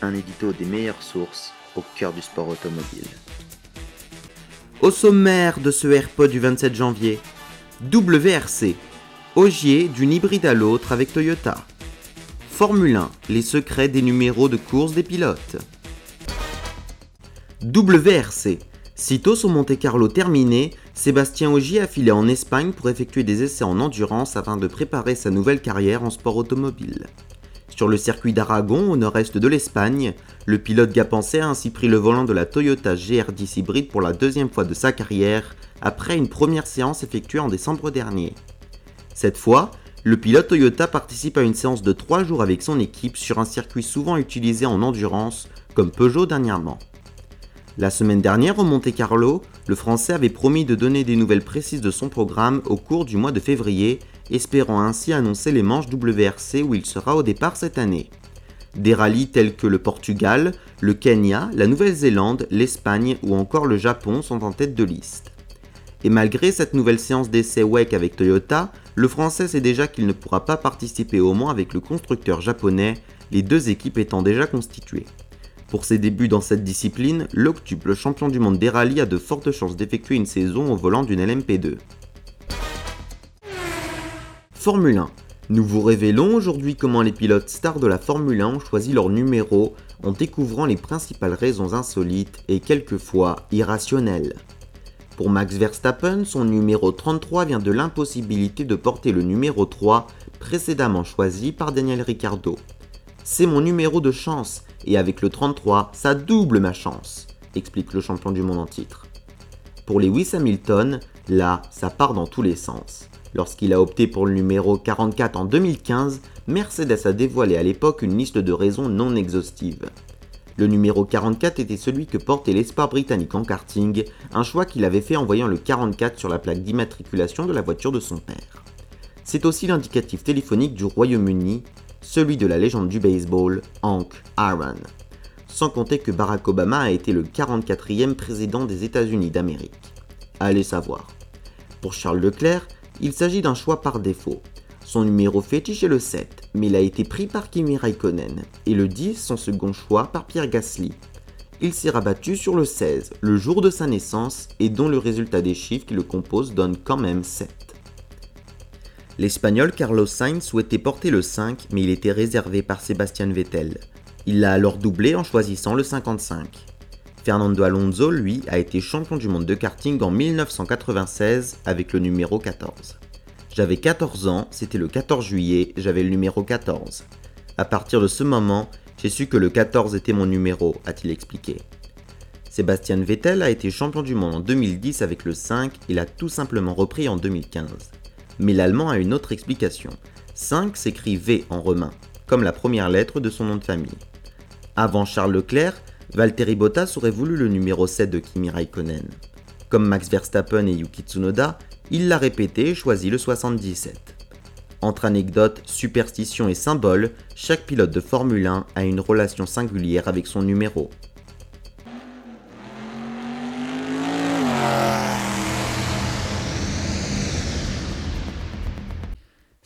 Un édito des meilleures sources au cœur du sport automobile. Au sommaire de ce AirPod du 27 janvier, WRC, Ogier d'une hybride à l'autre avec Toyota. Formule 1, les secrets des numéros de course des pilotes. WRC, sitôt son Monte Carlo terminé, Sébastien Ogier a filé en Espagne pour effectuer des essais en endurance afin de préparer sa nouvelle carrière en sport automobile. Sur le circuit d'Aragon, au nord-est de l'Espagne, le pilote gapençais a ainsi pris le volant de la Toyota GR10 hybride pour la deuxième fois de sa carrière, après une première séance effectuée en décembre dernier. Cette fois, le pilote Toyota participe à une séance de 3 jours avec son équipe sur un circuit souvent utilisé en endurance, comme Peugeot dernièrement. La semaine dernière au Monte Carlo, le Français avait promis de donner des nouvelles précises de son programme au cours du mois de février, espérant ainsi annoncer les manches WRC où il sera au départ cette année. Des rallyes tels que le Portugal, le Kenya, la Nouvelle-Zélande, l'Espagne ou encore le Japon sont en tête de liste. Et malgré cette nouvelle séance d'essai WEC avec Toyota, le Français sait déjà qu'il ne pourra pas participer au moins avec le constructeur japonais, les deux équipes étant déjà constituées. Pour ses débuts dans cette discipline, l'octuple champion du monde des rallyes a de fortes chances d'effectuer une saison au volant d'une LMP2. Formule 1. Nous vous révélons aujourd'hui comment les pilotes stars de la Formule 1 ont choisi leur numéro en découvrant les principales raisons insolites et quelquefois irrationnelles. Pour Max Verstappen, son numéro 33 vient de l'impossibilité de porter le numéro 3 précédemment choisi par Daniel Ricciardo. C'est mon numéro de chance, et avec le 33, ça double ma chance, explique le champion du monde en titre. Pour Lewis Hamilton, là, ça part dans tous les sens. Lorsqu'il a opté pour le numéro 44 en 2015, Mercedes a dévoilé à l'époque une liste de raisons non exhaustives. Le numéro 44 était celui que portait l'espoir britannique en karting, un choix qu'il avait fait en voyant le 44 sur la plaque d'immatriculation de la voiture de son père. C'est aussi l'indicatif téléphonique du Royaume-Uni, celui de la légende du baseball, Hank Aaron. Sans compter que Barack Obama a été le 44e président des États-Unis d'Amérique. Allez savoir. Pour Charles Leclerc, il s'agit d'un choix par défaut. Son numéro fétiche est le 7, mais il a été pris par Kimi Raikkonen, et le 10, son second choix, par Pierre Gasly. Il s'est rabattu sur le 16, le jour de sa naissance, et dont le résultat des chiffres qui le composent donne quand même 7. L'Espagnol Carlos Sainz souhaitait porter le 5, mais il était réservé par Sébastien Vettel. Il l'a alors doublé en choisissant le 55. Fernando Alonso, lui, a été champion du monde de karting en 1996 avec le numéro 14. J'avais 14 ans, c'était le 14 juillet, j'avais le numéro 14. À partir de ce moment, j'ai su que le 14 était mon numéro, a-t-il expliqué. Sébastien Vettel a été champion du monde en 2010 avec le 5 et l'a tout simplement repris en 2015 mais l'allemand a une autre explication. 5 s'écrit V en romain, comme la première lettre de son nom de famille. Avant Charles Leclerc, Valtteri Bottas aurait voulu le numéro 7 de Kimi Raikkonen. Comme Max Verstappen et Yuki Tsunoda, il l'a répété et choisi le 77. Entre anecdotes, superstitions et symboles, chaque pilote de Formule 1 a une relation singulière avec son numéro.